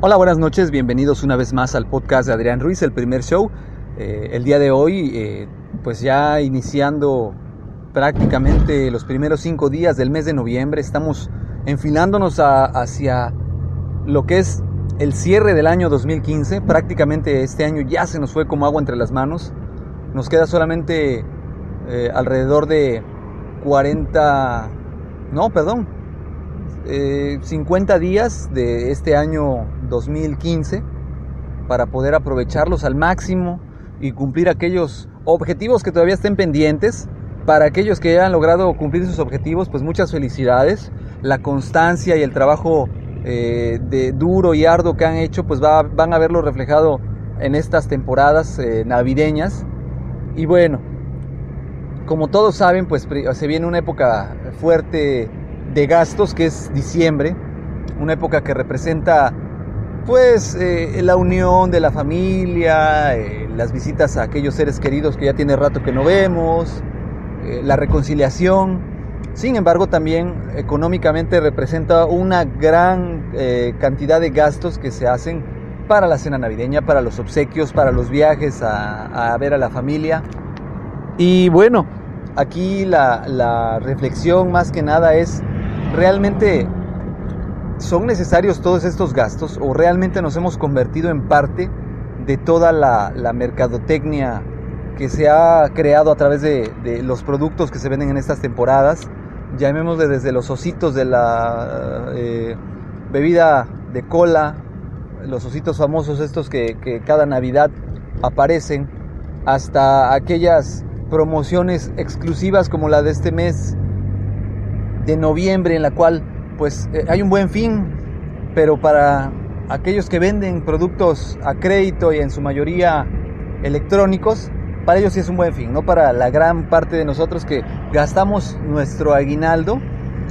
Hola, buenas noches, bienvenidos una vez más al podcast de Adrián Ruiz, el primer show. Eh, el día de hoy, eh, pues ya iniciando prácticamente los primeros cinco días del mes de noviembre, estamos enfilándonos hacia lo que es el cierre del año 2015. Prácticamente este año ya se nos fue como agua entre las manos. Nos queda solamente eh, alrededor de 40, no, perdón, 50 eh, días de este año 2015 para poder aprovecharlos al máximo y cumplir aquellos objetivos que todavía estén pendientes. Para aquellos que hayan logrado cumplir sus objetivos, pues muchas felicidades. La constancia y el trabajo eh, de duro y arduo que han hecho, pues van a verlo reflejado en estas temporadas eh, navideñas. Y bueno, como todos saben, pues se viene una época fuerte gastos que es diciembre, una época que representa pues eh, la unión de la familia, eh, las visitas a aquellos seres queridos que ya tiene rato que no vemos, eh, la reconciliación. Sin embargo, también económicamente representa una gran cantidad de gastos que se hacen para la cena navideña, para los obsequios, para los viajes a, ver a la familia. Y bueno, aquí la reflexión más que nada es realmente ¿Son necesarios todos estos gastos o realmente nos hemos convertido en parte de toda la, mercadotecnia que se ha creado a través de, los productos que se venden en estas temporadas? Llamémosle desde los ositos de la eh, bebida de cola, los ositos famosos estos que, que cada Navidad aparecen, hasta aquellas promociones exclusivas como la de este mes de noviembre en la cual pues eh, hay un buen fin, pero para aquellos que venden productos a crédito y en su mayoría electrónicos, para ellos sí es un buen fin, no para la gran parte de nosotros que gastamos nuestro aguinaldo.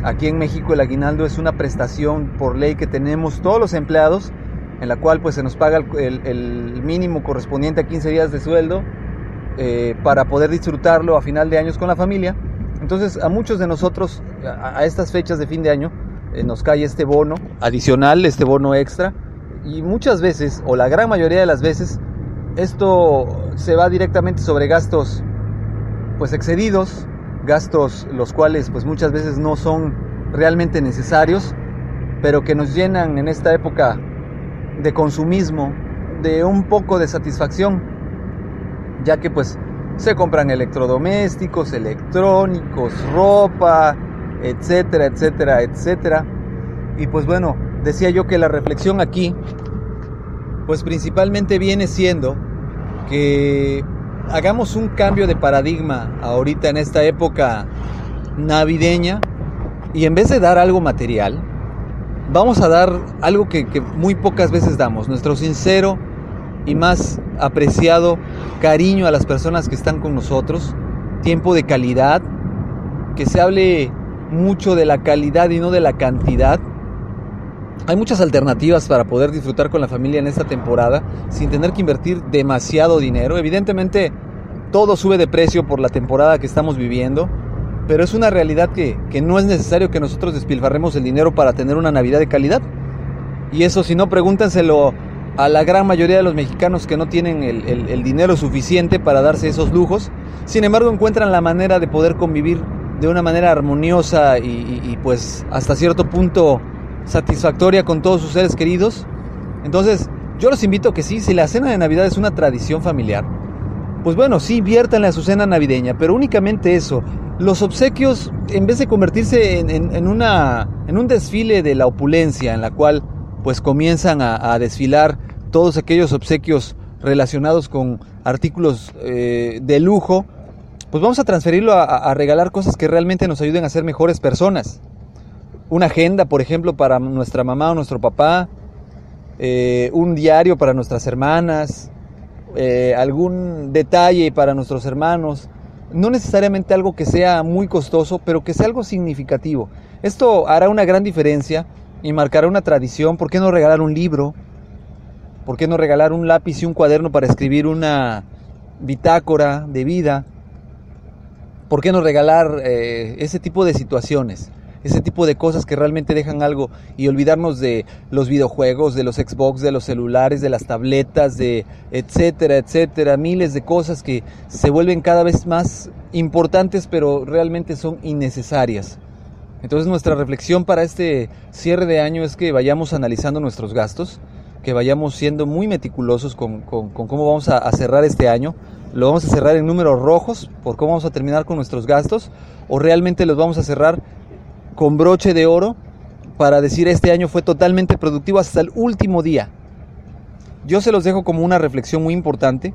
Aquí en México el aguinaldo es una prestación por ley que tenemos todos los empleados, en la cual pues se nos paga el, mínimo correspondiente a 15 días de sueldo eh, para poder disfrutarlo a final de años con la familia. Entonces a muchos de nosotros a estas fechas de fin de año eh, nos cae este bono adicional, este bono extra. Y muchas veces, o la gran mayoría de las veces, esto se va directamente sobre gastos pues excedidos, gastos los cuales pues muchas veces no son realmente necesarios, pero que nos llenan en esta época de consumismo, de un poco de satisfacción, ya que pues se compran electrodomésticos, electrónicos, ropa, etcétera, etcétera, etcétera. Y pues bueno, decía yo que la reflexión aquí, pues principalmente viene siendo que hagamos un cambio de paradigma ahorita en esta época navideña y en vez de dar algo material, vamos a dar algo que, que muy pocas veces damos, nuestro sincero y más apreciado cariño a las personas que están con nosotros, tiempo de calidad, que se hable mucho de la calidad y no de la cantidad. Hay muchas alternativas para poder disfrutar con la familia en esta temporada sin tener que invertir demasiado dinero. Evidentemente todo sube de precio por la temporada que estamos viviendo, pero es una realidad que, no es necesario que nosotros despilfarremos el dinero para tener una Navidad de calidad. Y eso si no, pregúntenselo a la gran mayoría de los mexicanos que no tienen el dinero suficiente para darse esos lujos. Sin embargo, encuentran la manera de poder convivir de una manera armoniosa y, pues hasta cierto punto satisfactoria con todos sus seres queridos. Entonces, yo los invito que sí, si la cena de Navidad es una tradición familiar, pues bueno, sí, viértanle a su cena navideña, pero únicamente eso. Los obsequios, en vez de convertirse en, una, en un desfile de la opulencia, en la cual pues comienzan a, desfilar todos aquellos obsequios relacionados con artículos eh, de lujo, pues vamos a transferirlo a, regalar cosas que realmente nos ayuden a ser mejores personas. Una agenda, por ejemplo, para nuestra mamá o nuestro papá, eh, un diario para nuestras hermanas, eh, algún detalle para nuestros hermanos, no necesariamente algo que sea muy costoso, pero que sea algo significativo. Esto hará una gran diferencia y marcará una tradición. ¿Por qué no regalar un libro? ¿Por qué no regalar un lápiz y un cuaderno para escribir una bitácora de vida? ¿Por qué no regalar eh, ese tipo de situaciones? Ese tipo de cosas que realmente dejan algo y olvidarnos de los videojuegos, de los Xbox, de los celulares, de las tabletas, de etcétera, etcétera, miles de cosas que se vuelven cada vez más importantes pero realmente son innecesarias. Entonces nuestra reflexión para este cierre de año es que vayamos analizando nuestros gastos, que vayamos siendo muy meticulosos con, cómo vamos a, cerrar este año. ¿Lo vamos a cerrar en números rojos por cómo vamos a terminar con nuestros gastos? ¿O realmente los vamos a cerrar con broche de oro para decir este año fue totalmente productivo hasta el último día? Yo se los dejo como una reflexión muy importante.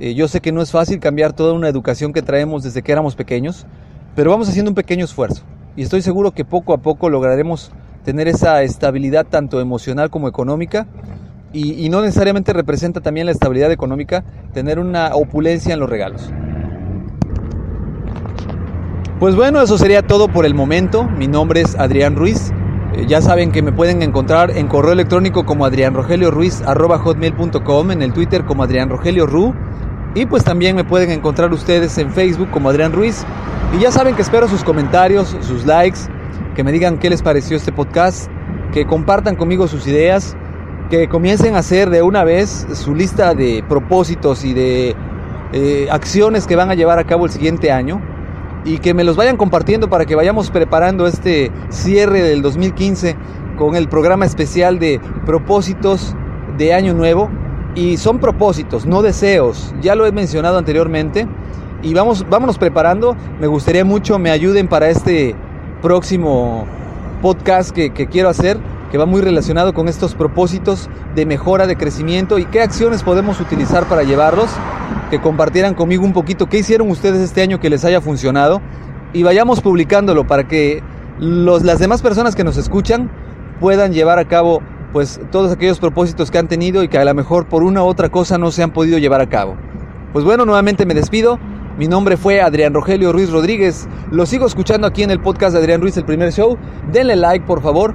Eh, yo sé que no es fácil cambiar toda una educación que traemos desde que éramos pequeños, pero vamos haciendo un pequeño esfuerzo. Y estoy seguro que poco a poco lograremos tener esa estabilidad tanto emocional como económica y, no necesariamente representa también la estabilidad económica tener una opulencia en los regalos. Pues bueno, eso sería todo por el momento. Mi nombre es Adrián Ruiz. Eh, ya saben que me pueden encontrar en correo electrónico como adrianrogelioruiz.com, en el Twitter como Adrián Rogelio Ru. Y pues también me pueden encontrar ustedes en Facebook como Adrián Ruiz. Y ya saben que espero sus comentarios, sus likes, que me digan qué les pareció este podcast, que compartan conmigo sus ideas que comiencen a hacer de una vez su lista de propósitos y de eh, acciones que van a llevar a cabo el siguiente año y que me los vayan compartiendo para que vayamos preparando este cierre del 2015 con el programa especial de propósitos de año nuevo. Y son propósitos, no deseos, ya lo he mencionado anteriormente y vamos, vámonos preparando, me gustaría mucho me ayuden para este próximo podcast que, que quiero hacer que va muy relacionado con estos propósitos de mejora, de crecimiento y qué acciones podemos utilizar para llevarlos, que compartieran conmigo un poquito qué hicieron ustedes este año que les haya funcionado y vayamos publicándolo para que los, las demás personas que nos escuchan puedan llevar a cabo pues todos aquellos propósitos que han tenido y que a lo mejor por una u otra cosa no se han podido llevar a cabo. Pues bueno, nuevamente me despido. Mi nombre fue Adrián Rogelio Ruiz Rodríguez. Lo sigo escuchando aquí en el podcast de Adrián Ruiz, el primer show. Denle like, por favor